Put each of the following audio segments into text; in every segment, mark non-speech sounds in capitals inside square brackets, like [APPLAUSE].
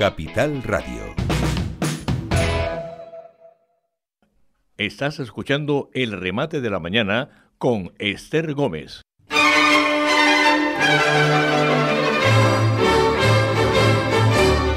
Capital Radio. Estás escuchando el remate de la mañana con Esther Gómez.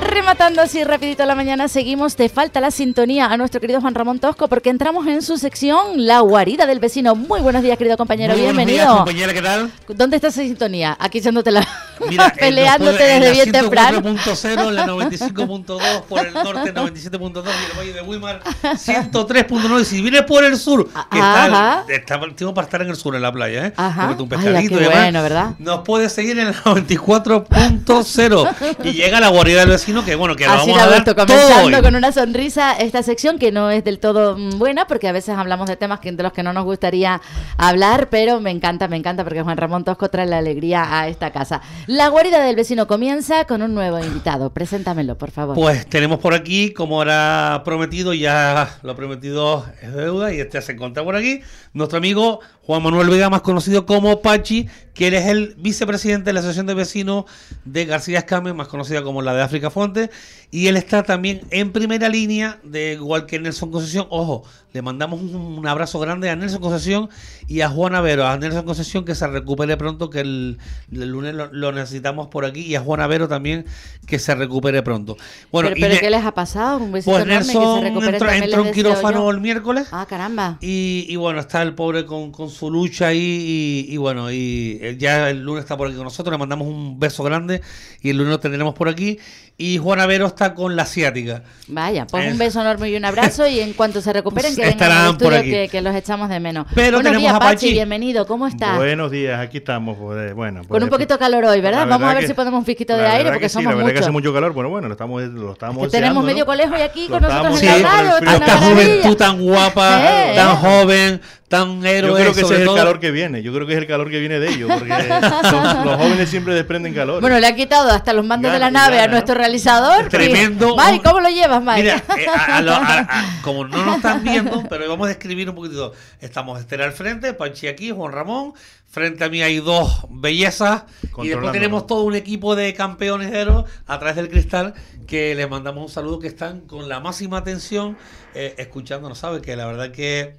Rematando así rapidito la mañana, seguimos. Te falta la sintonía a nuestro querido Juan Ramón Tosco porque entramos en su sección La guarida del vecino. Muy buenos días, querido compañero. Muy Bienvenido. Buenos días, compañera, ¿qué tal? ¿Dónde está esa sintonía? Aquí echándote la... Mira, [LAUGHS] peleándote desde bien temprano. 104.0 en la 95.2 por el norte, [LAUGHS] 97.2 y el Valle de Weimar 103.9. Y si vienes por el sur, que Ajá. está, está, para estar en el sur, en la playa, ¿eh? Ajá. Un Ay, pescadito qué y demás. bueno, ¿verdad? Nos puedes seguir en el 94.0 y llega la guarida del vecino, que bueno, que la Así vamos a dar todo comenzando hoy. con una sonrisa esta sección que no es del todo mm, buena porque a veces hablamos de temas que, de los que no nos gustaría hablar, pero me encanta, me encanta porque Juan Ramón Tosco trae la alegría a esta casa. La guarida del vecino comienza con un nuevo invitado. Preséntamelo, por favor. Pues tenemos por aquí, como era prometido, ya lo prometido es deuda y este se encuentra por aquí, nuestro amigo Juan Manuel Vega, más conocido como Pachi, que él es el vicepresidente de la Asociación de Vecinos de García Escame, más conocida como la de África Fuente, y él está también en primera línea, de igual que Nelson Concesión. Ojo, le mandamos un, un abrazo grande a Nelson Concesión y a Juana Vero, a Nelson Concesión que se recupere pronto, que el, el lunes lo, lo necesitamos por aquí, y a Juana Vero también que se recupere pronto. Bueno, pero y pero Ne- ¿qué les ha pasado? Un besito pues enorme que se Nelson recupere entró, entró en quirófano el miércoles. Ah, caramba. Y, y bueno, está el pobre con, con su lucha ahí. Y, y bueno, y eh, ya el lunes está por aquí con nosotros. Le mandamos un beso grande. Y el lunes lo tendremos por aquí. Y Juana Vero está con la asiática. Vaya, pues Es- un beso enorme y un abrazo y en [LAUGHS] cuanto se recuperen que vengan Estarán al por estudio aquí. que, que los echamos de menos. Pero Buenos tenemos días, a Pachi, Pachi. bienvenido, ¿cómo estás? Buenos días, aquí estamos. pues, eh, bueno, Con pues, un poquito de calor hoy, ¿verdad? Vamos a verdad ver que- si ponemos un piquito de aire porque que sí, somos la verdad que muchos. hace mucho calor. Bueno, bueno, lo estamos, lo estamos Que tenemos medio colegio y aquí Lo con nosotros en la sí, radio. con maravilla. juventud tan guapa, Eh, tan eh. joven, tan héroe. Yo creo que ese es el todo. calor que viene. Yo creo que es el calor que viene de ellos. Porque [LAUGHS] los, los jóvenes siempre desprenden calor. Bueno, le han quitado hasta los mandos de la Gana, nave a nuestro realizador. Tremendo. Mike, ¿cómo lo llevas, Mike? Mira, eh, a- a lo- a- a- [LAUGHS] como no nos están viendo, pero vamos a describir un poquitito. Estamos Esther al frente, Panchi aquí, Juan Ramón. Frente a mí hay dos bellezas. Y después tenemos todo un equipo de campeones héroes a través del cristal que les mandamos un saludo que están con la máxima atención eh, escuchándonos, ¿sabes? Que la verdad que...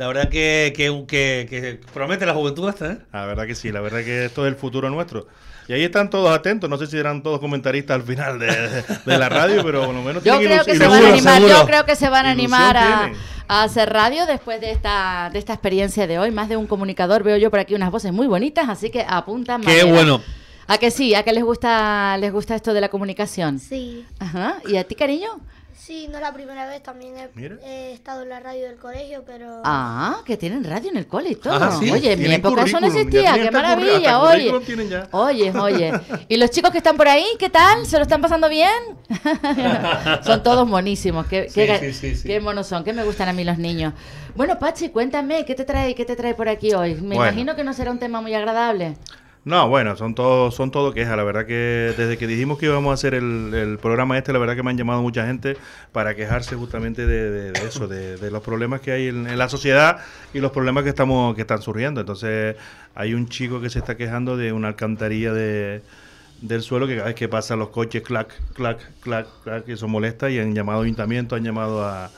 La verdad que, que, que, que promete la juventud esta, ¿eh? La verdad que sí, la verdad que esto es el futuro nuestro. Y ahí están todos atentos. No sé si eran todos comentaristas al final de, de la radio, pero por lo menos Yo tienen creo que se van a animar, yo creo que se van a animar a, a hacer radio después de esta, de esta experiencia de hoy. Más de un comunicador, veo yo por aquí unas voces muy bonitas, así que apuntan. Qué madera. bueno. ¿A que sí? ¿A que les gusta, les gusta esto de la comunicación? Sí, Ajá. ¿Y a ti, cariño? Sí, no es la primera vez, también he, he estado en la radio del colegio, pero Ah, que tienen radio en el cole y todo. Ajá, sí. Oye, en mi época eso no existía, qué maravilla, oye. Oye, [LAUGHS] oye. ¿Y los chicos que están por ahí, qué tal? ¿Se lo están pasando bien? [LAUGHS] son todos monísimos, qué, Sí, qué, ga- sí, sí, sí. qué monos son, que me gustan a mí los niños. Bueno, Pachi, cuéntame, ¿qué te trae, qué te trae por aquí hoy? Me Bueno. imagino que no será un tema muy agradable. No, bueno, son todo, son todo quejas. La verdad que desde que dijimos que íbamos a hacer el, programa este, la verdad que me han llamado mucha gente para quejarse justamente de, eso, de, de los problemas que hay en, en la sociedad y los problemas que estamos que están surgiendo. Entonces, hay un chico que se está quejando de una alcantarilla de del suelo que cada vez que pasan los coches, clac, clac, clac, clac, que eso molesta y han llamado a ayuntamiento, han llamado a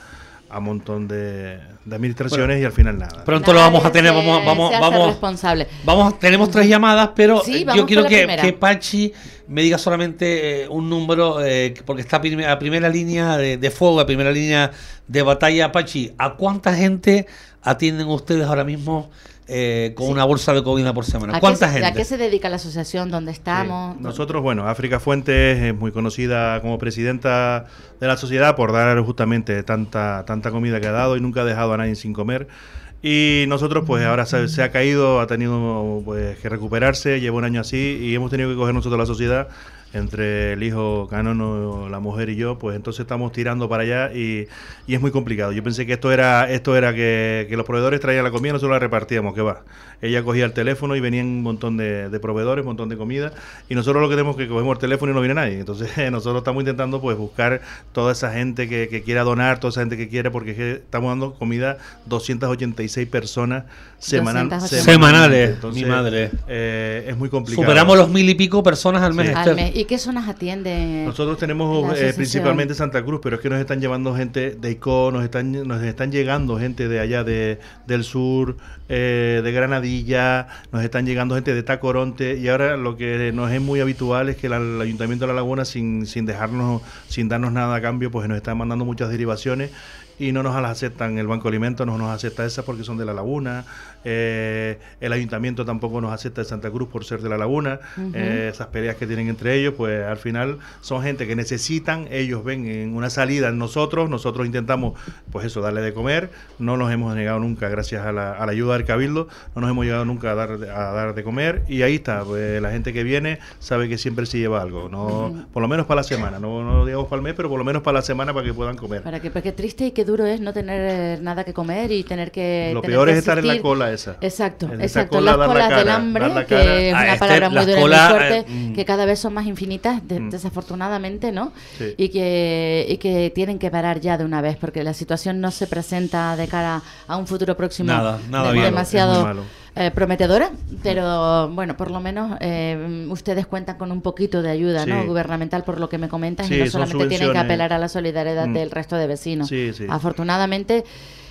a un montón de, de administraciones y al final nada. Pronto lo vamos a tener, vamos, vamos, vamos. responsable. Vamos, tenemos tres llamadas, pero Sí, eh, yo quiero que, que Pachi me diga solamente eh, un número, eh, porque está a, prim- a primera línea de, de fuego, a primera línea de batalla. Pachi, ¿a cuánta gente atienden ustedes ahora mismo eh, con una bolsa de comida por semana? ¿A qué, ¿Cuánta se, gente? ¿A qué se dedica la asociación donde estamos? Sí. Nosotros, bueno, África Fuentes es muy conocida como presidenta de la sociedad por dar justamente tanta, tanta comida que ha dado y nunca ha dejado a nadie sin comer. Y nosotros, pues ahora se, se ha caído, ha tenido pues, que recuperarse, lleva un año así y hemos tenido que coger nosotros la sociedad entre el hijo Canono, la mujer y yo, pues entonces estamos tirando para allá y, y es muy complicado. Yo pensé que esto era esto era que, que los proveedores traían la comida, nosotros la repartíamos, que va. Ella cogía el teléfono y venían un montón de, de proveedores, un montón de comida y nosotros lo que tenemos es que cogemos el teléfono y no viene nadie. Entonces [LAUGHS] nosotros estamos intentando pues buscar toda esa gente que, que quiera donar, toda esa gente que quiere, porque es que estamos dando comida 286 personas semanal, 286. Semanales, Entonces, mi madre. eh, es muy complicado. Superamos los mil y pico personas al mes. Sí. Al mes. ¿Y qué zonas atiende? Nosotros tenemos eh, principalmente Santa Cruz, pero es que nos están llevando gente de ICO, nos están, nos están llegando gente de allá de, del sur, eh, de Granadilla, nos están llegando gente de Tacoronte y ahora lo que nos es muy habitual es que la- el Ayuntamiento de La Laguna, sin, sin dejarnos, sin darnos nada a cambio, pues nos está mandando muchas derivaciones y no nos las aceptan. El Banco de Alimentos no nos acepta esas porque son de La Laguna, eh, el Ayuntamiento tampoco nos acepta de Santa Cruz por ser de La Laguna, eh, esas peleas que tienen entre ellos, pues al final son gente que necesitan, ellos ven en una salida en nosotros, nosotros intentamos, pues eso, darle de comer, no nos hemos negado nunca, gracias a la, a la ayuda del Cabildo, no nos hemos llegado nunca a dar, a dar de comer. Y ahí está, pues la gente que viene sabe que siempre se lleva algo, no por lo menos para la semana, no, no digamos para el mes, pero por lo menos para la semana para que puedan comer. Para que, porque triste y qué duro es no tener eh, nada que comer y tener que. Lo tener peor que es estar en la cola esa. Exacto, exacto. cola, las la colas del hambre, la que es Ah, una este, palabra muy dura y colas, muy fuerte, eh, que cada vez son más infinitas, de- Mm. desafortunadamente, ¿no? Sí. Y, que, y que tienen que parar ya de una vez, porque la situación no se presenta de cara a un futuro próximo Nada, nada de- bien. demasiado eh, prometedora, pero bueno, por lo menos eh, ustedes cuentan con un poquito de ayuda ¿no? Gubernamental por lo que me comentas Sí, y no solamente tienen que apelar a la solidaridad Mm. del resto de vecinos. Sí. Afortunadamente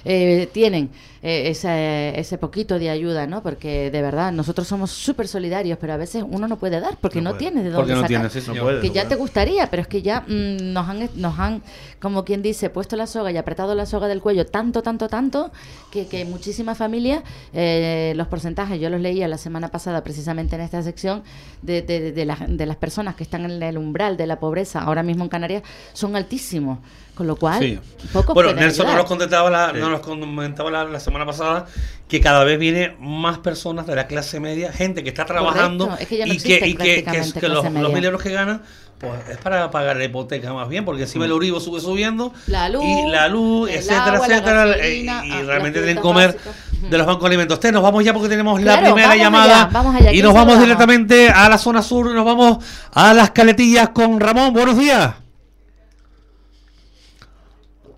eh, tienen eh, ese, ese poquito de ayuda, ¿no? Porque de verdad nosotros somos súper solidarios, pero a veces uno no puede dar porque No no, tiene de Porque dónde no sacar. tiene, sí, No puede, Que no ya puede. te gustaría, pero es que ya mm, nos han, nos han, como quien dice, puesto la soga y apretado la soga del cuello tanto, tanto, tanto, que, que muchísimas familias, eh, los porcentajes, yo los leía la semana pasada precisamente en esta sección, de, de, de, de las, de las personas que están en el umbral de la pobreza ahora mismo en Canarias, son altísimos. Con lo cual, Sí. pocos Bueno, Nelson nos contestaba la, Sí. nos comentaba la, la semana pasada que cada vez viene más personas de la clase media, gente que está trabajando Correcto, es que ya no y que, existe y que, que, prácticamente que los, los mil euros que ganan pues es para pagar la hipoteca más bien, porque encima el Uribo sube subiendo Mm. La luz, y la luz, etcétera, agua, etcétera, gasolina, y, y ah, realmente tienen que comer básicos. de los bancos de alimentos. Te, nos vamos ya porque tenemos la primera vamos llamada allá, vamos allá. y ¿Quién nos vamos directamente a la zona sur, nos vamos a las caletillas con Ramón. Buenos días.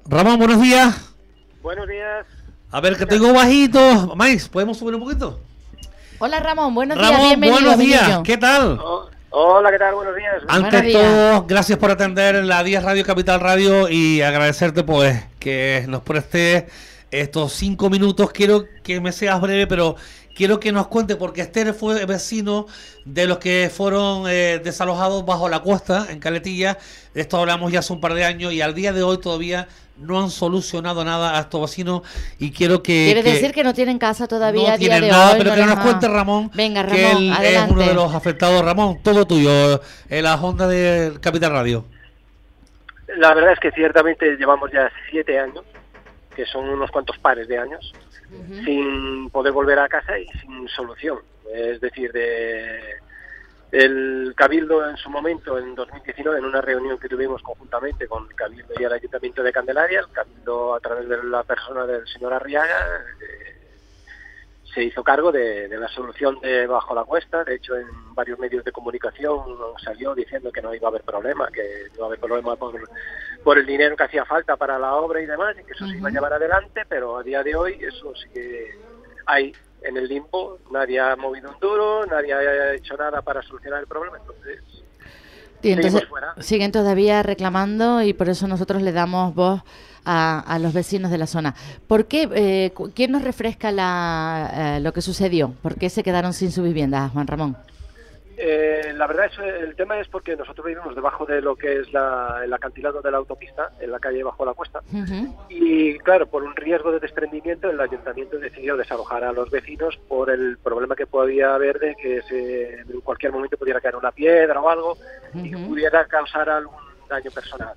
Ramón, buenos días. Buenos días. A ver, que tengo bajito. Mais, ¿podemos subir un poquito? Hola Ramón, buenos días, Ramón, bienvenido. buenos días. niño. ¿Qué tal? Oh, hola, ¿qué tal? Buenos días. Ante Buenos días. todo, gracias por atender la 10 Radio Capital Radio y agradecerte pues que nos prestes estos cinco minutos. Quiero que me seas breve, pero quiero que nos cuente porque Esther fue vecino de los que fueron eh, desalojados bajo la costa en Caletilla. De esto hablamos ya hace un par de años y al día de hoy todavía no han solucionado nada a estos vecinos y quiero que... Quiere que- decir que no tienen casa todavía no a día tienen de nada, hoy. pero no que nos cuente Ramón, Venga, que Ramón, él adelante. es uno de los afectados. Ramón, todo tuyo, en la onda del Capital Radio. La verdad es que ciertamente llevamos ya siete años, que son unos cuantos pares de años, sin poder volver a casa y sin solución. Es decir, de el Cabildo en su momento, en 2019, en una reunión que tuvimos conjuntamente con el Cabildo y el Ayuntamiento de Candelaria, el Cabildo a través de la persona del señor Arriaga, eh, se hizo cargo de, de la solución de Bajo la Cuesta. De hecho, en varios medios de comunicación salió diciendo que no iba a haber problema, que no iba a haber problema por, por el dinero que hacía falta para la obra y demás, y que eso se iba a llevar adelante, pero a día de hoy eso sigue ahí en el limbo. Nadie ha movido un duro, nadie ha hecho nada para solucionar el problema. Entonces, Y entonces Seguimos fuera. siguen todavía reclamando y por eso nosotros le damos voz a, a los vecinos de la zona. ¿Por qué? eh, ¿Quién nos refresca la, eh, lo que sucedió? ¿Por qué se quedaron sin su vivienda, Juan Ramón? Eh, la verdad es el tema es porque nosotros vivimos debajo de lo que es la, el acantilado de la autopista, en la calle bajo la cuesta. Y claro, por un riesgo de desprendimiento, el ayuntamiento decidió desalojar a los vecinos por el problema que podía haber de que se, en cualquier momento pudiera caer una piedra o algo y pudiera causar algún daño personal.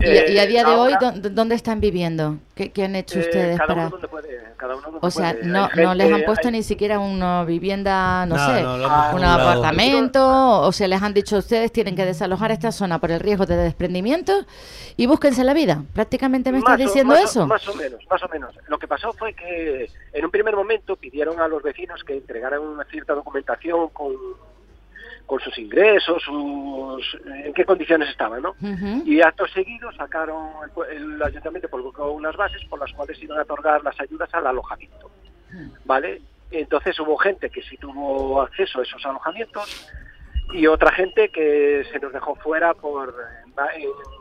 Y, y a Eh, día de hoy, ahora- ¿dó- ¿dónde están viviendo? ¿Qué, qué han hecho Eh, ustedes cada para...? uno donde puede, cada uno donde O sea, puede. no, les han puesto hay- ni siquiera una vivienda, no sé, no, Ah, un apartamento, o sea, les han dicho ustedes tienen que desalojar esta zona por el riesgo de desprendimiento y búsquense la vida. Prácticamente me estás Más o- diciendo o- eso. Más o menos, más o menos. Lo que pasó fue que en un primer momento pidieron a los vecinos que entregaran una cierta documentación con, con sus ingresos, sus, en qué condiciones estaban, ¿no? Ujú. Y acto seguido sacaron, el, el ayuntamiento publicó unas bases por las cuales iban a otorgar las ayudas al alojamiento, ¿vale? Entonces hubo gente que sí tuvo acceso a esos alojamientos y otra gente que se nos dejó fuera por en en-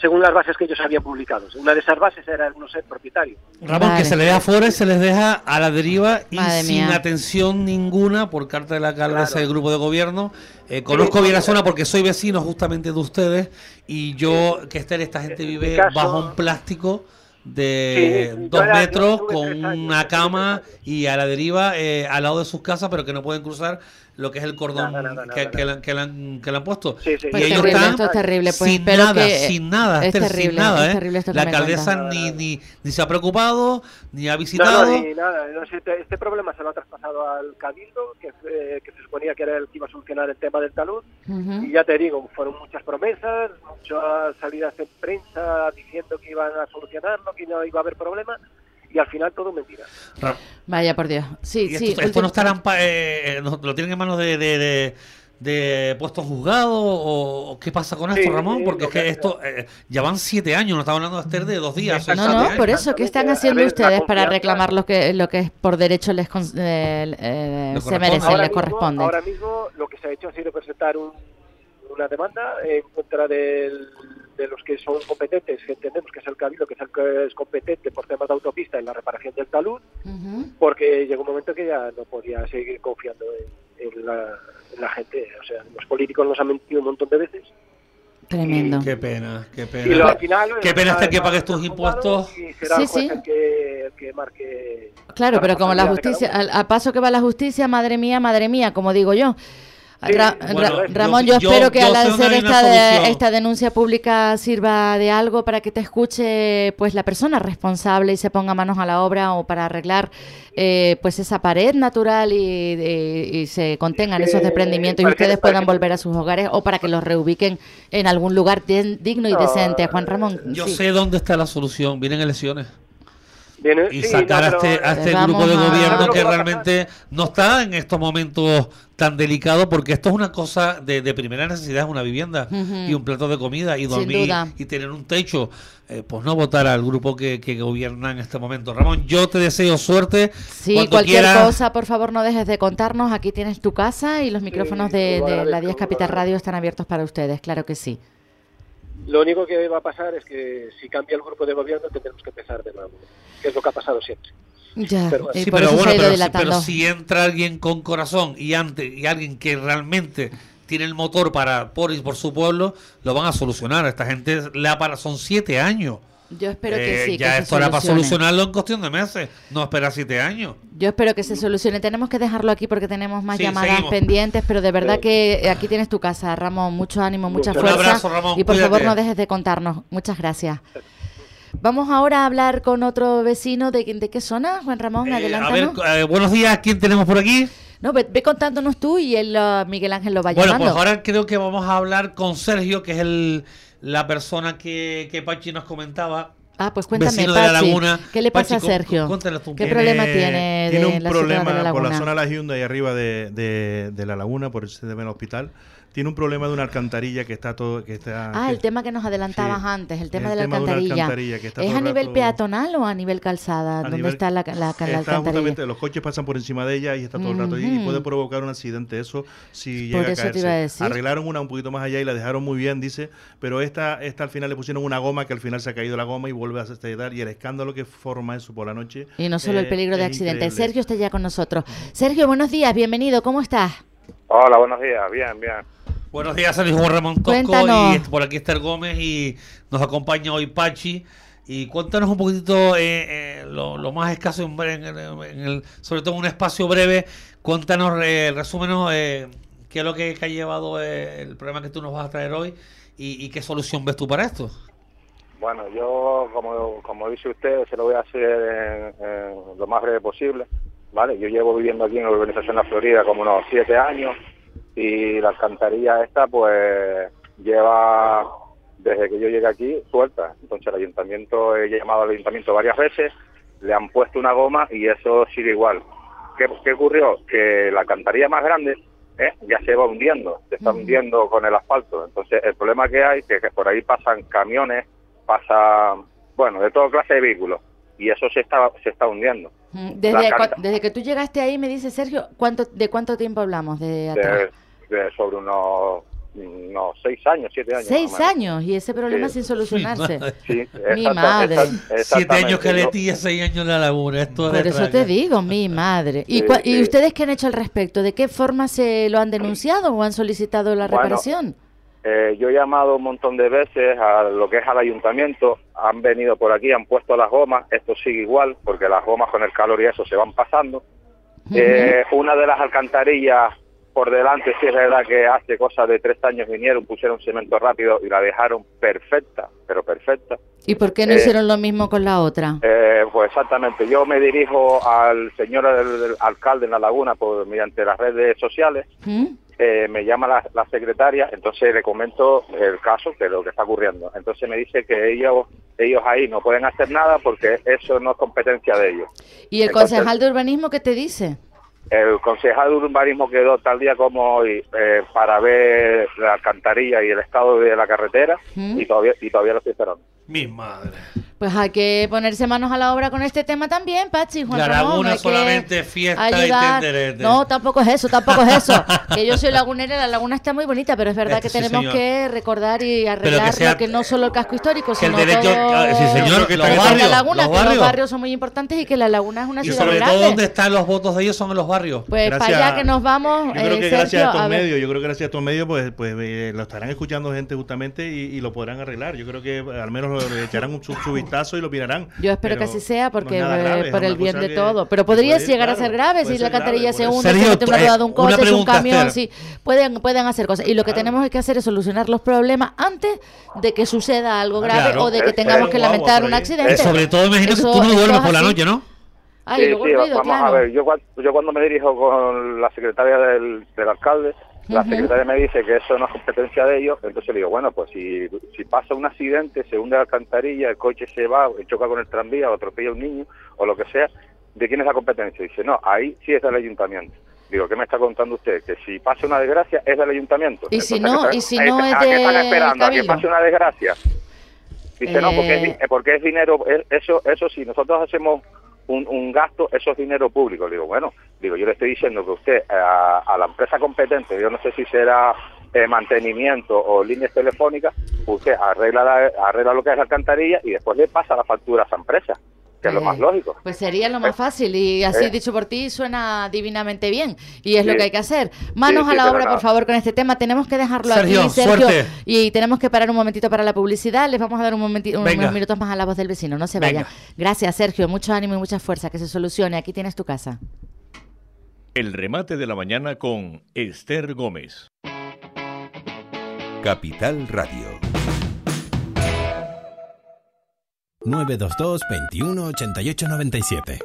según las bases que ellos habían publicado. Una de esas bases era no ser propietario. Ramón, Vale. que se les deja fuera y se les deja a la deriva y Madre sin mía. atención ninguna por carta de la alcaldesa Claro. del grupo de gobierno. Eh, conozco bien la zona porque soy vecino justamente de ustedes y yo, que Esther, esta gente vive caso- bajo un plástico de Sí, dos era- metros con años, una cama y a la deriva eh, al lado de sus casas, pero que no pueden cruzar lo que es el cordón Nada, nada, que, nada, que nada. le, que han, que le han puesto. Sí, sí. Pues y ellos terrible, están esto es terrible. Pues sin nada, que- sin nada, es terrible, sin nada, es ¿eh? terrible esto que La alcaldesa ni, ni, ni se ha preocupado, ni ha No, visitado. no, ni nada. No, si este, este problema se lo ha traspasado al Cabildo, que, eh, que se suponía que era el que iba a solucionar el tema del talud. Y ya te digo, fueron muchas promesas, muchas salidas en prensa diciendo que iban a solucionarlo, que no iba a haber problema, y al final todo mentira. Ra- Vaya por Dios. Sí, y sí. esto, esto no estarán pa- eh, eh, no- lo tienen en manos de, de, de, de puestos juzgados o, qué pasa con esto, Sí, Ramón, porque es que esto eh, ya van siete años, no estamos hablando de Esther de dos días. No, no, años. por eso, ¿qué están haciendo ver, ustedes para reclamar lo que lo que es por derecho les con- eh, eh, se Ahora les mismo, corresponde? ahora mismo lo que se ha hecho ha sido presentar un- una demanda en contra del- de los que son competentes, que entendemos que es el Cabildo, que es el que es competente por temas de autopista en la reparación del talud, porque llegó un momento que ya no podía seguir confiando en, en la, en la gente. O sea, los políticos nos han mentido un montón de veces. Tremendo. Qué pena, qué Y lo, pena. al final, Qué pena hasta que pagues tus impuestos. Y será Sí, sí. el que, el que marque. Claro, pero como la justicia, al, a paso que va la justicia, madre mía, madre mía, como digo yo. Sí, Ra- bueno, Ra- yo- Ramón, yo, yo- espero que yo al hacer esta, de- esta denuncia pública sirva de algo para que te escuche pues la persona responsable y se ponga manos a la obra o para arreglar eh, pues esa pared natural y, y- y se contengan esos desprendimientos y ustedes puedan volver a sus hogares o para que los reubiquen en algún lugar di- digno y decente. Juan Ramón, Yo sí. sé dónde está la solución. Vienen elecciones. Viene- Y sí, sacar no, a este, a este grupo de gobierno ¿Sabes lo que realmente no está en estos momentos tan delicados, porque esto es una cosa de, de primera necesidad, es una vivienda y un plato de comida y dormir y tener un techo. Eh, pues no votar al grupo que, que gobierna en este momento. Ramón, yo te deseo suerte. Sí, Cuando cualquier quieras- cosa, por favor, no dejes de contarnos. Aquí tienes tu casa y los micrófonos de, de la agradezco, 10 lo Capital. Radio están abiertos para ustedes, claro que sí. Lo único que va a pasar es que si cambia el grupo de gobierno tendremos que empezar de nuevo, que es lo que ha pasado siempre. Ya, Pero bueno. y Sí, pero bueno, pero, si- pero si entra alguien con corazón y antes y alguien que realmente tiene el motor para por y por su pueblo, lo van a solucionar. Esta gente le ha para son siete años. Yo espero que Eh, sí, ya que esto se era para solucionarlo en cuestión de meses, no esperar siete años. Yo espero que se solucione. Tenemos que dejarlo aquí porque tenemos más Sí, llamadas seguimos. pendientes, pero de verdad Sí. que aquí tienes tu casa, Ramón. Mucho ánimo, mucha Un fuerza. abrazo, Ramón, y por cuídate. favor, no dejes de contarnos. Muchas gracias. Vamos ahora a hablar con otro vecino. ¿De, de qué zona, Juan Ramón? Eh, a ver, Adelántanos. eh, buenos días, ¿quién tenemos por aquí? No, ve, ve contándonos tú y él, uh, Miguel Ángel lo va Bueno, llamando. pues ahora creo que vamos a hablar con Sergio, que es el la persona que, que Pachi nos comentaba. Ah, pues cuéntame, vecino de la Pachi, laguna. ¿qué le pasa Pachi, a Sergio? cu- cuéntale tú. ¿Qué Tiene- problema tiene de Tiene un la problema de la por la laguna? zona de la Hyundai arriba de, de, de la laguna, por eso se debe al hospital. Tiene un problema de una alcantarilla que está todo. Que está, Ah, que- el tema que nos adelantabas Sí, antes, el tema el de la tema de una alcantarilla. alcantarilla que está ¿Es a el nivel rato- peatonal o a nivel calzada? ¿Dónde está la, la, la Está alcantarilla? justamente, los coches pasan por encima de ella y está todo el rato allí y Ujú. puede provocar un accidente eso si Por llega eso a te iba a decir. Arreglaron una un poquito más allá y la dejaron muy bien, dice, pero esta, esta al final le pusieron una goma que al final se ha caído la goma y vuelve a estallar y el escándalo que forma eso por la noche. Y no solo el eh, peligro de accidente. increíble. Sergio está ya con nosotros. Sergio, buenos días, bienvenido, ¿cómo estás? Hola, buenos días. Bien, bien. Buenos días, Sergio Juan Ramón Tosco. Cuéntanos. Y por aquí Esther Gómez y nos acompaña hoy Pachi. Y cuéntanos un poquitito eh, eh, lo, lo más escaso, en, en el- en el- sobre todo en un espacio breve. Cuéntanos, eh, resúmenos, eh, qué es lo que, que ha llevado eh, el problema que tú nos vas a traer hoy y, y qué solución ves tú para esto. Bueno, yo, como, como dice usted, se lo voy a hacer en- en lo más breve posible. ¿Vale? Yo llevo viviendo aquí en la urbanización La Florida como unos siete años y la alcantarilla esta, pues, lleva, desde que yo llegué aquí, suelta. Entonces, el ayuntamiento, he llamado al ayuntamiento varias veces, le han puesto una goma y eso sigue igual. ¿Qué, qué ocurrió? Que la alcantarilla más grande ¿eh? ya se va hundiendo, se está hundiendo con el asfalto. Entonces, el problema que hay es que, que por ahí pasan camiones, pasa, bueno, de toda clase de vehículos, y eso se está, se está hundiendo. Desde, canta- desde que tú llegaste ahí, me dice Sergio, ¿cuánto, ¿de cuánto tiempo hablamos? De atrás? De, de sobre unos, unos seis años, siete años. Seis años y ese problema Sí. sin solucionarse. Sí, Mi madre. exact- Siete años que Yo- le tía, seis años la laguna. Esto Por de eso te digo, mi [LAUGHS] madre. ¿Y, Sí, ¿Y ustedes qué han hecho al respecto? ¿De qué forma se lo han denunciado o han solicitado la Bueno, reparación? Eh, yo he llamado un montón de veces a lo que es al ayuntamiento, han venido por aquí, han puesto las gomas, esto sigue igual, porque las gomas con el calor y eso se van pasando. Eh, una de las alcantarillas por delante, sí es verdad que hace cosa de tres años vinieron, pusieron cemento rápido y la dejaron perfecta, pero perfecta. ¿Y por qué no eh, hicieron lo mismo con la otra? Eh, pues exactamente, yo me dirijo al señor del- del alcalde en La Laguna por, mediante las redes sociales ¿Mm? eh, me llama la, la secretaria, entonces le comento el caso, que es lo que está ocurriendo. Entonces me dice que ellos ellos ahí no pueden hacer nada porque eso no es competencia de ellos. ¿Y el entonces- concejal de urbanismo qué te dice? El concejal de urbanismo quedó tal día como hoy eh, para ver la alcantarilla y el estado de la carretera ¿Mm? y todavía y todavía lo estoy esperando. Mi madre. Pues hay que ponerse manos a la obra con este tema también, Pachi, Juan La Ramón. laguna solamente fiesta y tenderete. No, tampoco es eso, tampoco es eso. [LAUGHS] que yo soy lagunera, la laguna está muy bonita, pero es verdad Este que sí, tenemos señor. que recordar y arreglar que sea- lo que no solo el casco histórico, que el sino derecho- todo... ah, sí, señor, que los la barrios, laguna, los que los barrios. son muy importantes y que la laguna es una Y ciudad sobre grande. todo donde están los votos de ellos son en los barrios. Pues Gracias- para allá que nos vamos, Yo creo eh, que gracias Sergio, a estos a medios, yo creo que gracias a estos medios, pues, pues eh, lo estarán escuchando gente justamente y, y lo podrán arreglar. Yo creo que eh, al menos lo- le echarán un, su, su [LAUGHS] y lo mirarán. Yo espero que así sea, porque no grave, por el bien de que- todo. Pero podría llegar a claro, ser grave si la alcantarilla se hunde, se mete una rueda de un coche, es un camión, sí. Pueden, pueden hacer cosas. Y lo que tenemos que hacer es solucionar los problemas antes de que suceda algo Ah, grave claro. o de que tengamos que lamentar un accidente. Eh, sobre todo imagino que tú no duermes es por la noche, ¿no? Ay, luego el ruido, vamos claro. a ver, yo, yo cuando me dirijo con la secretaria del, del alcalde, la secretaria me dice que eso no es competencia de ellos, entonces le digo, bueno, pues si, si pasa un accidente, se hunde la alcantarilla, el coche se va, choca con el tranvía o atropella a un niño o lo que sea, ¿de quién es la competencia? Dice, no, ahí sí es del ayuntamiento. Digo, ¿qué me está contando usted? Que si pasa una desgracia es del ayuntamiento. Y si Entonces, no- ¿qué y si no ¿a es qué están esperando? ¿A que pase una desgracia? Dice, no, porque es, Eh. porque es dinero, es- eso, eso si nosotros hacemos un, un gasto, eso es dinero público. Digo, bueno, digo, yo le estoy diciendo que usted eh, a, a la empresa competente, yo no sé si será eh, mantenimiento o líneas telefónicas, usted arregla, la- arregla lo que es la alcantarilla y después le pasa la factura a esa empresa, que es lo Eh, más lógico. Pues sería lo más fácil y así eh. dicho por ti suena divinamente bien y es lo que hay que hacer. Manos Sí, a la obra, por favor, con este tema. Tenemos que dejarlo Sergio, aquí, Sergio, suerte. y tenemos que parar un momentito para la publicidad. Les vamos a dar un momentito, Venga. unos minutos más a la voz del vecino. No se Venga. vayan. Gracias, Sergio. Mucho ánimo y mucha fuerza. Que se solucione. Aquí tienes tu casa. El remate de la mañana con Esther Gómez. Capital Radio. 922 21 88 97.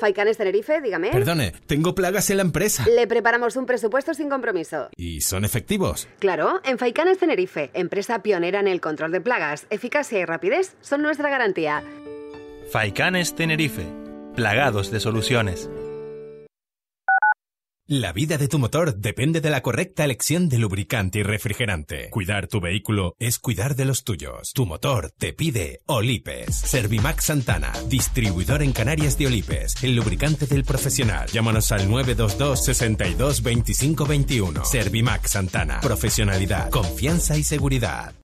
Faicanes Tenerife, dígame. Perdone, tengo plagas en la empresa. Le preparamos un presupuesto sin compromiso. ¿Y son efectivos? Claro, en Faicanes Tenerife, empresa pionera en el control de plagas, eficacia y rapidez son nuestra garantía. Faicanes Tenerife. Plagados de soluciones. La vida de tu motor depende de la correcta elección de lubricante y refrigerante. Cuidar tu vehículo es cuidar de los tuyos. Tu motor te pide Olipes. Servimax Santana, distribuidor en Canarias de Olipes, el lubricante del profesional. Llámanos al 922 62 25 21. Servimax Santana, profesionalidad, confianza y seguridad.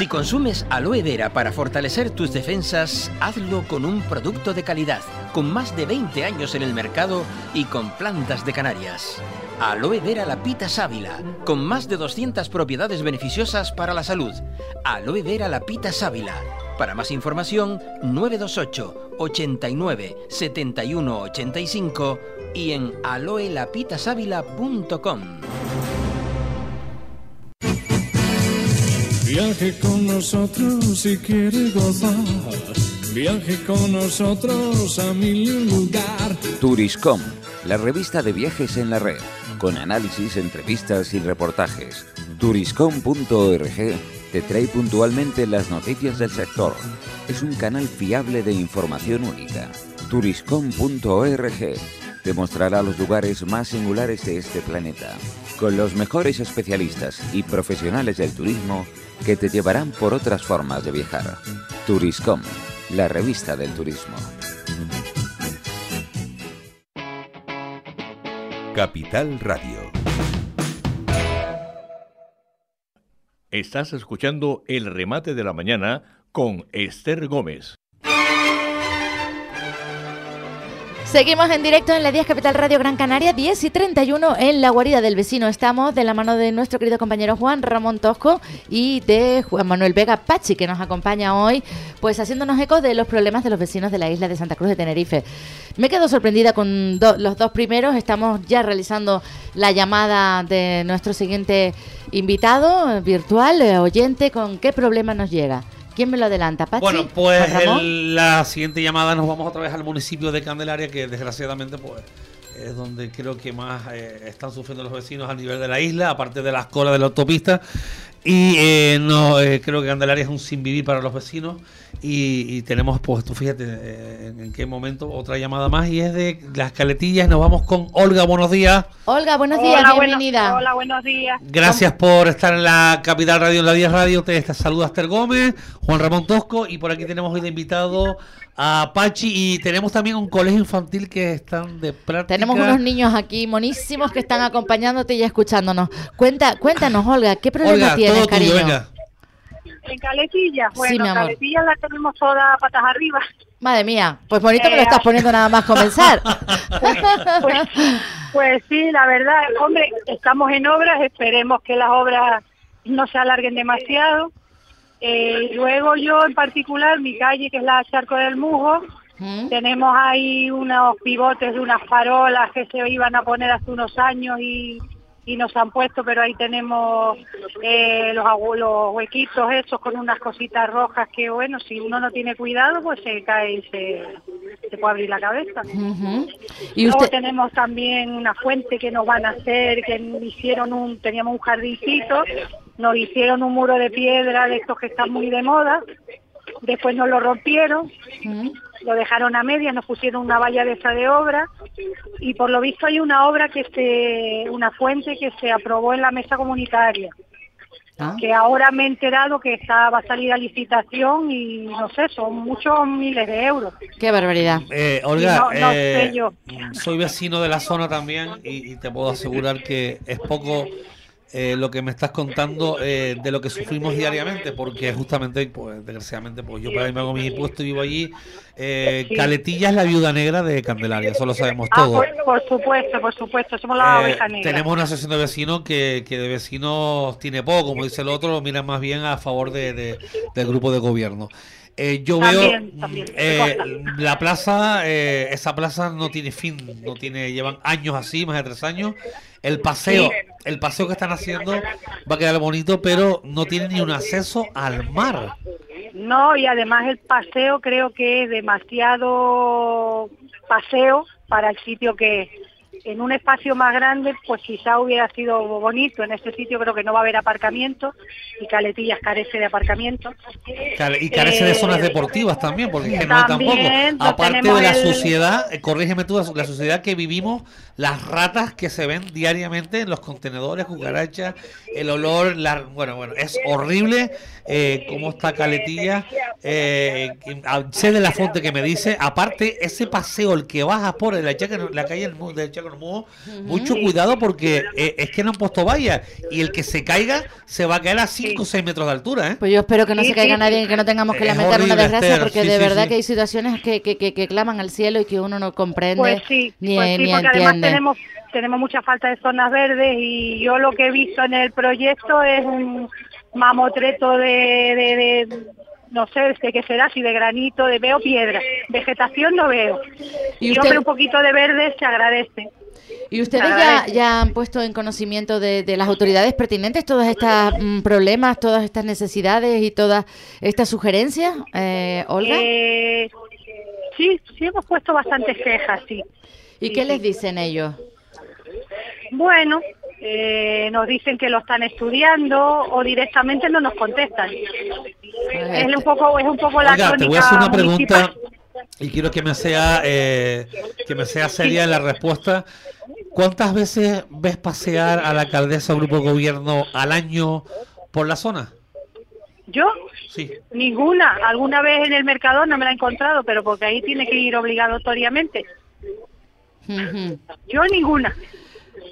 Si consumes aloe vera para fortalecer tus defensas, hazlo con un producto de calidad, con más de 20 años en el mercado y con plantas de Canarias. Aloe vera lapita sábila, con más de 200 propiedades beneficiosas para la salud. Aloe vera lapita sábila. Para más información, 928 89 71 85 y en aloelapitasávila.com. Viaje con nosotros si quiere gozar. Viaje con nosotros a mil lugar. Turiscom, la revista de viajes en la red, con análisis, entrevistas y reportajes. Turiscom.org te trae puntualmente las noticias del sector. Es un canal fiable de información única. Turiscom.org te mostrará los lugares más singulares de este planeta, con los mejores especialistas y profesionales del turismo que te llevarán por otras formas de viajar. Turiscom, la revista del turismo. Capital Radio. Estás escuchando el remate de la mañana con Esther Gómez. Seguimos en directo en la 10 Capital Radio Gran Canaria, 10 y 31 en la guarida del vecino. Estamos de la mano de nuestro querido compañero Juan Ramón Tosco y de Juan Manuel Vega Pachi, que nos acompaña hoy, pues haciéndonos eco de los problemas de los vecinos de la isla de Santa Cruz de Tenerife. Me quedo sorprendida con los dos primeros. Estamos ya realizando la llamada de nuestro siguiente invitado virtual, eh, oyente, con qué problema nos llega. ¿Quién me lo adelanta, Pachi? Bueno, pues el- la siguiente llamada nos vamos otra vez al municipio de Candelaria, que desgraciadamente pues es donde creo que más eh, están sufriendo los vecinos a nivel de la isla, aparte de las colas de la autopista. Y eh, no eh, creo que Candelaria es un sin vivir para los vecinos. Y, y tenemos, pues tú fíjate eh, en, en qué momento otra llamada más y es de las caletillas. Nos vamos con Olga, buenos días. Olga, buenos días, Hola, bienvenida. hola, buenos días. Gracias por estar en la Capital Radio, en la 10 Radio. Te te saluda Esther Gómez, Juan Ramón Tosco y por aquí tenemos hoy de invitado a Pachi y tenemos también un colegio infantil que están de práctica. Tenemos unos niños aquí monísimos que están acompañándote y escuchándonos. Cuenta, cuéntanos, Olga, ¿qué problema Olga, tienes, todo tuyo, cariño? venga. En Caletillas, bueno, mi amor. Caletillas la tenemos toda patas arriba. Madre mía, pues bonito me lo Eh, estás poniendo nada más comenzar. [LAUGHS] pues, pues sí, la verdad, hombre, estamos en obras, esperemos que las obras no se alarguen demasiado. Eh, luego yo en particular, mi calle, que es la Charco del Mujo, tenemos ahí unos pivotes de unas farolas que se iban a poner hace unos años y, y nos han puesto, pero ahí tenemos eh, los, los huequitos esos con unas cositas rojas que, bueno, si uno no tiene cuidado, pues se cae y se, se puede abrir la cabeza. Y Luego usted, tenemos también una fuente que nos van a hacer, que hicieron un, teníamos un jardincito, nos hicieron un muro de piedra de estos que están muy de moda, después nos lo rompieron, lo dejaron a medias, nos pusieron una valla de esa de obra y por lo visto hay una obra que se, una fuente que se aprobó en la mesa comunitaria. Ah. que ahora me he enterado que está, va a salir a licitación y no sé, son muchos miles de euros. qué barbaridad. Eh, Olga, No- no eh, sé yo. soy vecino de la zona también y, y te puedo asegurar que es poco eh, lo que me estás contando eh, de lo que sufrimos diariamente, porque justamente, pues desgraciadamente, pues yo para me hago mi impuesto y vivo allí. Eh. Caletilla es la viuda negra de Candelaria, eso lo sabemos Ah, todos. por, por supuesto, por supuesto, somos la Eh, oveja negra. tenemos una asociación de vecinos que, que de vecinos tiene poco, como dice el otro, lo miran más bien a favor de, de- del grupo de gobierno. Eh, yo También, veo también, eh, me la plaza, eh, esa plaza no tiene fin, no tiene, llevan años así, más de tres años. El paseo, el paseo que están haciendo va a quedar bonito, pero no tiene ni un acceso al mar. No, y además el paseo creo que es demasiado paseo para el sitio que es. En un espacio más grande, pues quizá hubiera sido bonito. En este sitio creo que no va a haber aparcamiento y Caletillas carece de aparcamiento. Y carece de Eh, zonas deportivas también, porque que no tampoco. también, Aparte de la el- suciedad, eh, corrígeme tú, la sociedad que vivimos, las ratas que se ven diariamente en los contenedores, cucarachas, el olor, la, bueno, bueno, es horrible eh, cómo está Caletilla. Eh, sé de la fuente que me dice, aparte ese paseo, el que baja por la, la calle del Chaco Mucho cuidado porque eh, es que no han puesto vallas y el que se caiga se va a caer a 5 o 6 metros de altura, ¿eh? Pues yo espero que no se caiga nadie y que no tengamos que Es lamentar una desgracia, Esther, porque sí, de sí, verdad sí. que hay situaciones que, que, que, que claman al cielo y que uno no comprende Pues sí, ni, pues sí, ni porque además entiende. tenemos tenemos mucha falta de zonas verdes y yo lo que he visto en el proyecto es un mamotreto de, de, de- no sé de qué será, si de granito, de veo piedra, vegetación no veo. ¿Y Y, usted- hombre, un poquito de verde se agradece. ¿Y ustedes ya, ya han puesto en conocimiento de, de las autoridades pertinentes todos estos mm, problemas, todas estas necesidades y todas estas sugerencias, eh, Olga? Eh, sí, sí hemos puesto bastantes quejas, sí. ¿Y qué les dicen ellos? Bueno, eh, nos dicen que lo están estudiando o directamente no nos contestan. Es un poco, es un poco la Olga, te voy a crónica hacer una municipal. Y quiero que me sea eh, que me sea seria la respuesta. ¿Cuántas veces ves pasear a la alcaldesa o grupo de gobierno al año por la zona? ¿Yo? Sí. Ninguna. Alguna vez en el mercado no me la he encontrado, pero porque ahí tiene que ir obligatoriamente. Yo ninguna.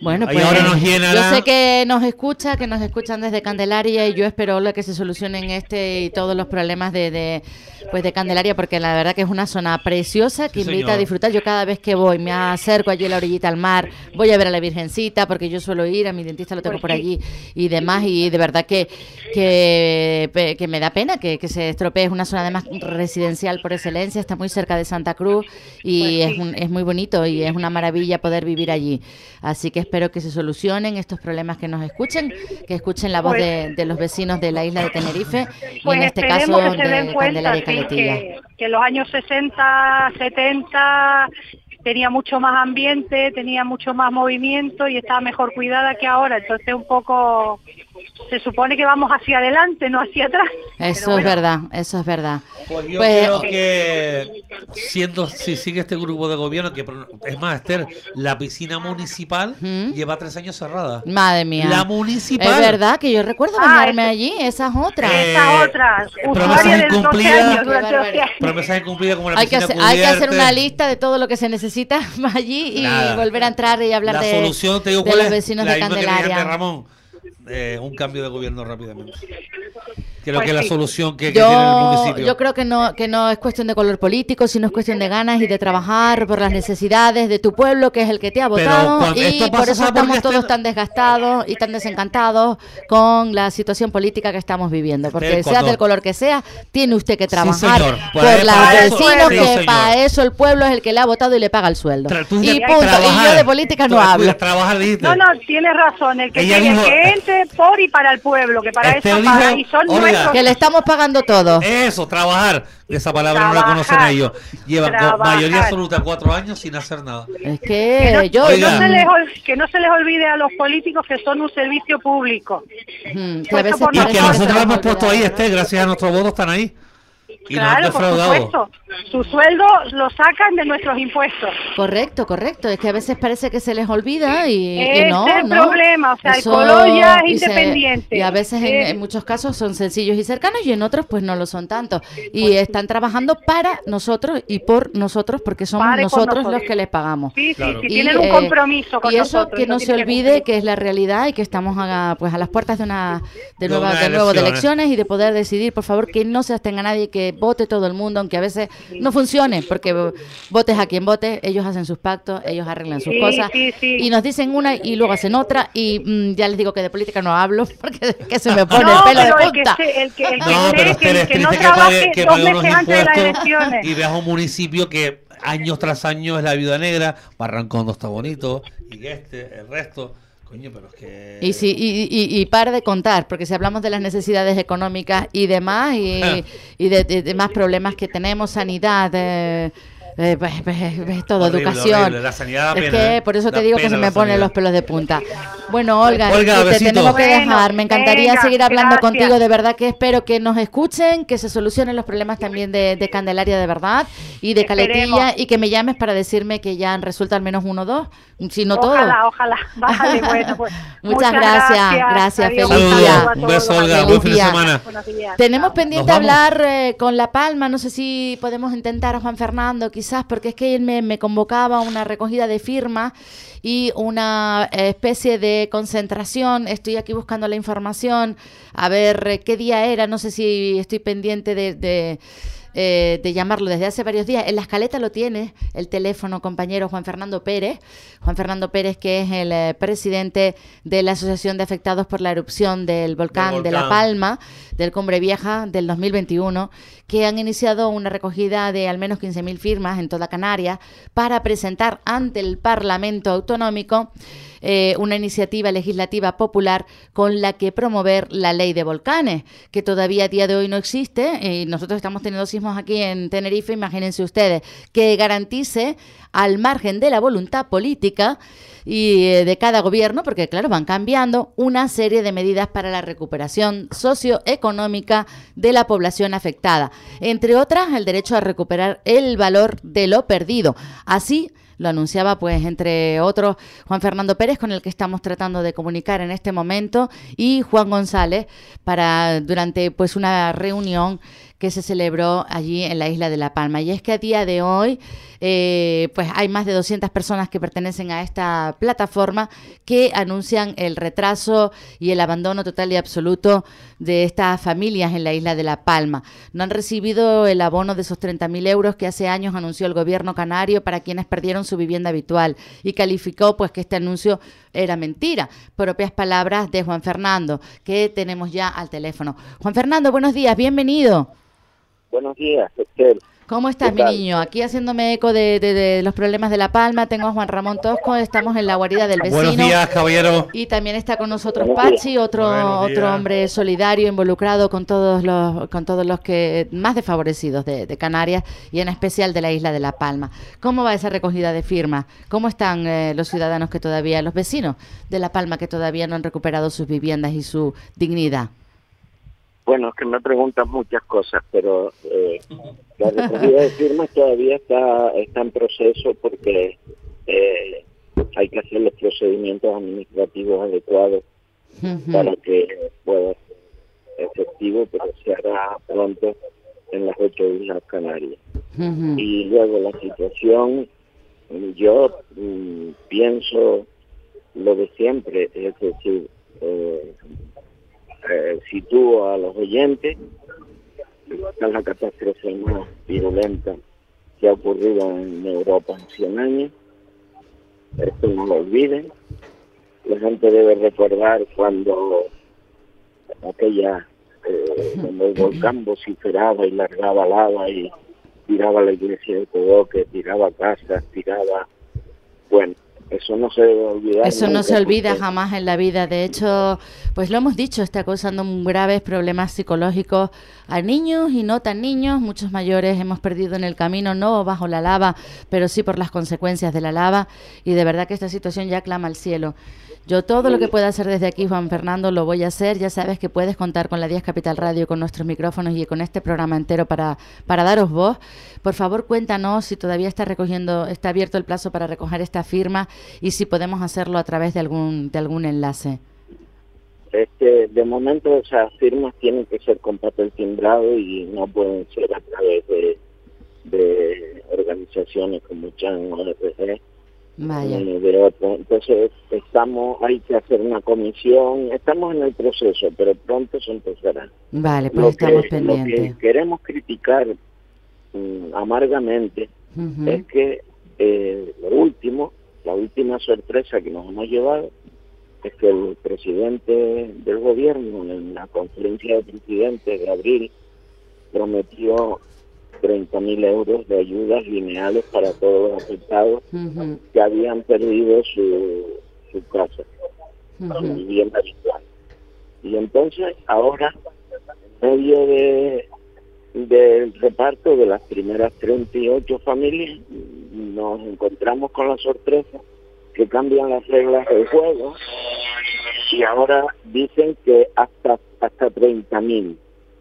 Bueno, pues ahora nos llena yo la- sé que nos escucha, que nos escuchan desde Candelaria y yo espero que se solucionen este y todos los problemas de, de, pues de Candelaria porque la verdad que es una zona preciosa que Sí, invita señor. a disfrutar. Yo cada vez que voy me acerco allí a la orillita al mar, voy a ver a la Virgencita porque yo suelo ir, a mi dentista lo tengo por allí y demás y de verdad que que, me da pena que, que se estropee. Es una zona además residencial por excelencia, está muy cerca de Santa Cruz y Pues es, un- es muy bonito y es una maravilla poder vivir allí. Así que espero que se solucionen estos problemas, que nos escuchen, que escuchen la voz Pues- de, de los vecinos de la isla de Tenerife y Pues en este caso de Candelaria que en los años 60, 70 tenía mucho más ambiente, tenía mucho más movimiento y estaba mejor cuidada que ahora. Entonces un poco se supone que vamos hacia adelante, no hacia atrás. Eso es verdad, eso es verdad. Pues yo Pues, creo que siendo si sigue este grupo de gobierno que es más Esther la piscina municipal lleva tres años cerrada Madre mía. la municipal Es verdad que yo recuerdo Ah, bañarme allí, esas otras. Eh, Esas otras, promesas usuaria de 12 incumplidas. años, durante Qué 12 años. promesas incumplidas como la Hay que, hacer, hay que hacer cubierta. una lista de todo lo que se necesita [LAUGHS] allí y Nada. volver a entrar y hablar la de, solución te digo de cuál los vecinos la de misma que Candelaria. Ramón Eh, un cambio de gobierno rápidamente creo Pues que la sí. solución que, que tiene el Yo, municipio yo creo que no, que no es cuestión de color político, sino es cuestión de ganas y de trabajar por las necesidades de tu pueblo, que es el que te ha votado. Y por eso ¿sabe por estamos todos tan desgastados y tan desencantados con la situación política que estamos viviendo. Porque sea del color que sea, tiene usted que trabajar señor. por Para- los vecinos, que señor. para eso el pueblo es el que le ha votado y le paga el sueldo. Tra- Y punto. Y yo de política no hablo. trabajar No, no, tienes razón, el que, tiene dijo- que entre por y para el pueblo, que para eso dijo, paga y son oiga, nuestros. Que le estamos pagando todo. Eso, trabajar. Esa palabra no la Trabajar. conocen ellos. Llevan con Trabajar. mayoría absoluta cuatro años sin hacer nada. Es Que que no, yo... que, no se les, que no se les olvide a los políticos que son un servicio público. Mm, que a veces Y que nosotros hemos puesto ahí, este, gracias a nuestro voto están ahí. Y claro, por supuesto. Su sueldo lo sacan de nuestros impuestos. Correcto, correcto. Es que a veces parece que se les olvida y, y Ese no, es el no. problema, o sea, el color ya es y se- independiente. y a veces en, Eh. en muchos casos son sencillos y cercanos y en otros pues no lo son tanto. Y están trabajando para nosotros y por nosotros porque somos nosotros, nosotros. los que les pagamos. Sí, sí, Claro. sí, Y, tienen un eh, compromiso con y eso nosotros. que no se olvide que es la realidad y que estamos a, pues a las puertas de una de, De nueva, de nuevo de elecciones. elecciones y de poder decidir, por favor, que no se abstenga nadie, que vote todo el mundo, aunque a veces no funcione, porque votes a quien vote, ellos hacen sus pactos, ellos arreglan sus Sí, cosas sí, sí. y nos dicen una y luego hacen otra y mm, ya les digo que de política no hablo [LAUGHS] porque que se me pone No, el pelo de el que, punta. se- el que, el que No, pero que, es que no que trabaje pague, que dos meses antes de las impuestos elecciones. y veas un municipio que años tras años es la viuda negra, Barrancondo está bonito, y este, el resto. Coño, pero es que. Y, sí, y, y, y para de contar, porque si hablamos de las necesidades económicas y demás, y, [LAUGHS] y de, de- de más problemas que tenemos, sanidad, eh, eh, pues, pues, pues, todo, Horrible, educación. horrible. La sanidad da es pena, que ¿eh? por eso te digo que se me ponen sanidad. los pelos de punta. Bueno, Olga, Olga, que te tenemos que Bueno, dejar. Me encantaría venga, seguir hablando gracias. contigo, de verdad que espero que nos escuchen, que se solucionen los problemas también de, de Candelaria de verdad y de Caletilla Esperemos. y que me llames para decirme que ya han resuelto al menos uno o dos, si no todo. Ojalá, ojalá. [LAUGHS] Vale, bueno, pues, Muchas gracias, gracias, Adiós, feliz día. Un beso, Olga, Feliz buen fin de semana. Tenemos pendiente hablar eh, con La Palma, no sé si podemos intentar a Juan Fernando, quizás. Porque es que él me, me convocaba a una recogida de firmas y una eh, especie de concentración. Estoy aquí buscando la información, a ver eh, qué día era, no sé si estoy pendiente de, de, eh, de llamarlo desde hace varios días. En la escaleta lo tiene el teléfono, compañero Juan Fernando Pérez. Juan Fernando Pérez, que es el eh, presidente de la Asociación de Afectados por la Erupción del volcán, de La. Palma, del Cumbre Vieja del 2021, que han iniciado una recogida de al menos 15.000 firmas en toda Canarias para presentar ante el Parlamento Autonómico eh, una iniciativa legislativa popular con la que promover la ley de volcanes, que todavía a día de hoy no existe. Y nosotros estamos teniendo sismos aquí en Tenerife, imagínense ustedes, que garantice al margen de la voluntad política y eh, de cada gobierno, porque claro, van cambiando una serie de medidas para la recuperación socioeconómica de la población afectada. Entre otras, el derecho a recuperar el valor de lo perdido. Así lo anunciaba, pues, entre otros, Juan Fernando Pérez, con el que estamos tratando de comunicar en este momento, y Juan González, para durante pues una reunión que se celebró allí en la isla de La Palma. Y es que a día de hoy, eh, pues hay más de 200 personas que pertenecen a esta plataforma que anuncian el retraso y el abandono total y absoluto de estas familias en la isla de La Palma. No han recibido el abono de esos 30.000 euros que hace años anunció el gobierno canario para quienes perdieron su vivienda habitual y calificó pues que este anuncio era mentira. Propias palabras de Juan Fernando, que tenemos ya al teléfono. Juan Fernando, buenos días, bienvenido. Buenos días, Esther. ¿Cómo estás, ¿Qué mi niño? Aquí haciéndome eco de, de- de los problemas de La Palma. Tengo a Juan Ramón Tosco, estamos en la guarida del vecino. Buenos días, caballero. Y también está con nosotros. Pachi, otro, otro hombre solidario, involucrado con todos los, con todos los que más desfavorecidos de, de Canarias y en especial de la isla de La Palma. ¿Cómo va esa recogida de firmas? ¿Cómo están eh, los ciudadanos que todavía, los vecinos de La Palma que todavía no han recuperado sus viviendas y su dignidad? Bueno, es que me preguntan muchas cosas, pero eh, la recogida de firmas todavía está, está en proceso porque eh, hay que hacer los procedimientos administrativos adecuados para que pueda ser efectivo, pero se hará pronto en las ocho islas Canarias. Y luego la situación, yo mm, pienso lo de siempre, es decir, eh, eh, sitúo a los oyentes, esta es la catástrofe más virulenta que ha ocurrido en Europa en 100 años, esto no lo olviden, la gente debe recordar cuando aquella, eh, cuando el volcán [CLEARS THROAT] vociferaba y largaba lava y tiraba la iglesia de Codoque, tiraba casas, tiraba, bueno, eso no se debe olvidar. Eso no se olvida jamás en la vida. De hecho, pues lo hemos dicho, está causando graves problemas psicológicos a niños y no tan niños. Muchos mayores hemos perdido en el camino, no bajo la lava, pero sí por las consecuencias de la lava. Y de verdad que esta situación ya clama al cielo. Yo todo lo que pueda hacer desde aquí, Juan Fernando, lo voy a hacer. Ya sabes que puedes contar con la 10 Capital Radio, con nuestros micrófonos y con este programa entero para, para daros voz. Por favor, cuéntanos si todavía está recogiendo, está abierto el plazo para recoger esta firma y si podemos hacerlo a través de algún, de algún enlace. Este, de momento esas firmas tienen que ser con papel timbrado y no pueden ser a través de, de organizaciones como Chan o RPG Vaya. ni de otro. Entonces estamos, hay que hacer una comisión, estamos en el proceso, pero pronto se empezará. Vale, pues Lo estamos que- Lo pendientes. que queremos criticar mm, amargamente es que eh, lo último, la última sorpresa que nos hemos llevado es que el presidente del gobierno en la conferencia de presidentes de abril prometió 30 mil euros de ayudas lineales para todos los afectados que habían perdido su, su casa, su vivienda habitual. Y entonces ahora, en medio de del reparto de las primeras 38 familias, nos encontramos con la sorpresa que cambian las reglas del juego y ahora dicen que hasta hasta 30 mil.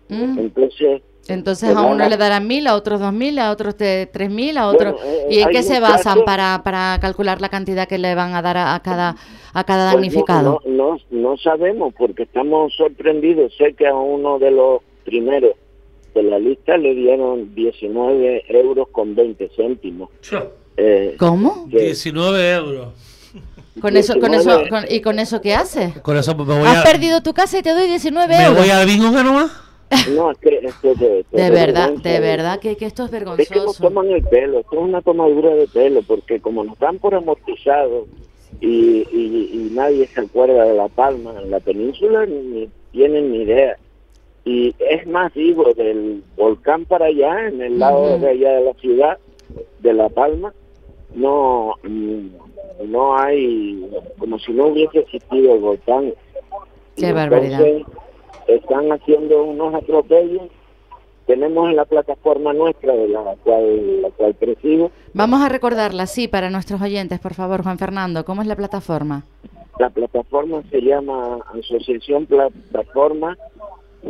Mm. Entonces, Entonces a uno le darán mil, a otros dos mil, a otros te- tres mil, a otros... Bueno, eh, ¿Y en qué se basan caso- para, para calcular la cantidad que le van a dar a, a cada, a cada Pues no- damnificado? No, no, no sabemos porque estamos sorprendidos. Sé que a uno de los primeros especialistas le dieron 19 euros con 20 céntimos. Eh, ¿Cómo? que- 19 euros. Con eso, con 19. eso, con- ¿Y con eso qué haces? Con eso me voy Has a, perdido tu casa y te doy 19 me euros. voy a bingo nomás. No, es que es de, esto De es verdad, de verdad que, que esto es Es que nos vergonzoso. toman el pelo, esto es una tomadura de pelo, porque como nos dan por amortizados y, y, y nadie se acuerda de La Palma, en la península ni tienen ni idea. Y es más, digo, del volcán para allá, en el lado de allá de la ciudad, de La Palma, no, mm, no hay, como si no hubiese existido el volcán. Qué Y barbaridad. entonces, están haciendo unos atropellos. Tenemos en la plataforma nuestra, de la cual, la cual presido, Vamos a recordarla, sí, para nuestros oyentes, por favor, Juan Fernando. ¿Cómo es la plataforma? la plataforma se llama Asociación Plataforma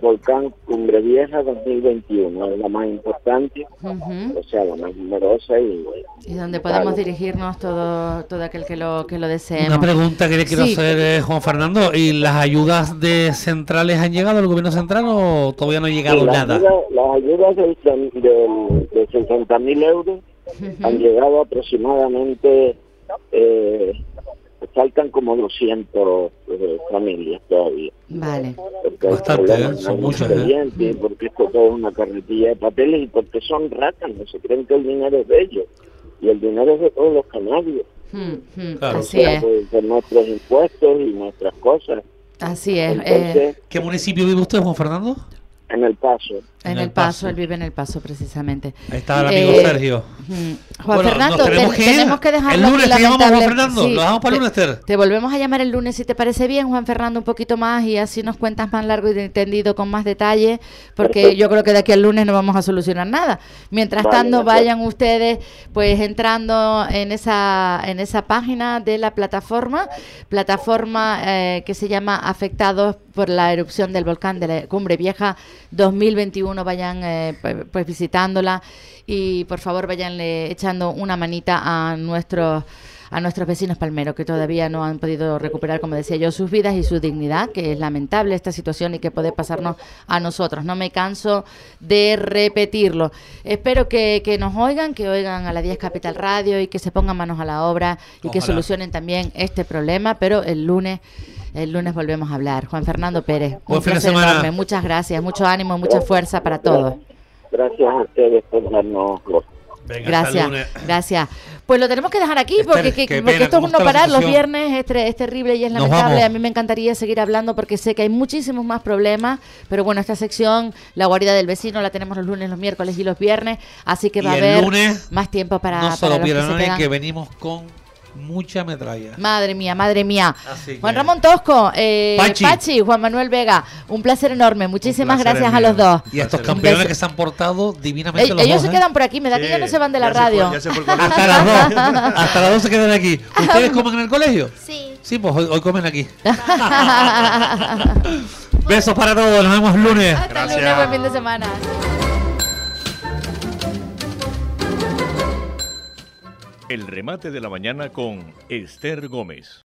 Volcán Cumbre Vieja 2021, es la más importante, Ujú. o sea, la más numerosa y... Y donde podemos Claro. dirigirnos todo, todo aquel que lo, que lo deseemos. Una pregunta que le quiero Sí. hacer, eh, Juan Fernando. ¿Y las ayudas de centrales han llegado al gobierno central o todavía no ha llegado Sí, las nada? ayudas- las ayudas del, del- de 60 mil euros han llegado aproximadamente, eh, faltan como 200 eh, familias todavía. Vale. Porque hay Bastante, problemas, ¿eh? Son muchas, ¿eh? porque esto todo es una carretilla de papeles y porque son ratas, no se creen que el dinero es de ellos. Y el dinero es de todos los canarios. Mm, mm, Claro. Así O sea, es, de, de nuestros impuestos y nuestras cosas. así es. eh, Entonces, ¿Qué municipio vive usted, Juan Fernando? en el paso. En el paso, él vive en el paso precisamente. Ahí está el amigo Eh, Sergio. Juan Bueno, Fernando, nos tenemos te- que tenemos que dejarlo El lunes aquí, te llamamos, Juan Fernando. Lo dejamos para el lunes, Ter. Te volvemos a llamar el lunes si te parece bien, Juan Fernando, un poquito más y así nos cuentas más largo y entendido con más detalle, porque Perfecto. yo creo que de aquí al lunes no vamos a solucionar nada. Mientras Vale, tanto, vayan ustedes pues entrando en esa en esa página de la plataforma, plataforma eh, que se llama Afectados por la erupción del volcán de la Cumbre Vieja 2021, vayan eh, pues, pues visitándola y por favor vayanle echando una manita a nuestros a nuestros vecinos palmeros que todavía no han podido recuperar, como decía yo, sus vidas y su dignidad, que es lamentable esta situación y que puede pasarnos a nosotros. No me canso de repetirlo. Espero que, que nos oigan, que oigan a la 10 Capital Radio y que se pongan manos a la obra y que solucionen también este problema, pero el lunes el lunes volvemos a hablar. Juan Fernando Pérez, Buen un fin de placer semana. enorme. Muchas gracias, mucho ánimo, mucha fuerza para todos. Gracias a ustedes por darnos voz. Venga, hasta el Gracias, lunes. gracias. Pues lo tenemos que dejar aquí Esther, porque, que- esto es ¿cómo un no está la parar. Los viernes es, es terrible y es lamentable. A mí me encantaría seguir hablando porque sé que hay muchísimos más problemas. Pero bueno, esta sección, la guarida del vecino, la tenemos los lunes, los miércoles y los viernes. Así que va a haber lunes más tiempo para, no para los que se quedan. que venimos con mucha metralla. Madre mía, madre mía. Juan Ramón Tosco, eh, Pachi. Pachi. Juan Manuel Vega, un placer enorme. Muchísimas placer gracias a los dos. Y a estos campeones que se han portado divinamente Ey, los ellos dos, se ¿eh? quedan por aquí, me da que ya no se van de la fue- radio. fue. [LAUGHS] Hasta las dos. Hasta las dos se quedan aquí. [LAUGHS] ¿Ustedes comen en el colegio? Sí. Sí, pues hoy, hoy comen aquí. [LAUGHS] Besos para todos. Nos vemos el lunes. Hasta el lunes, buen fin de semana. El remate de la mañana con Esther Gómez.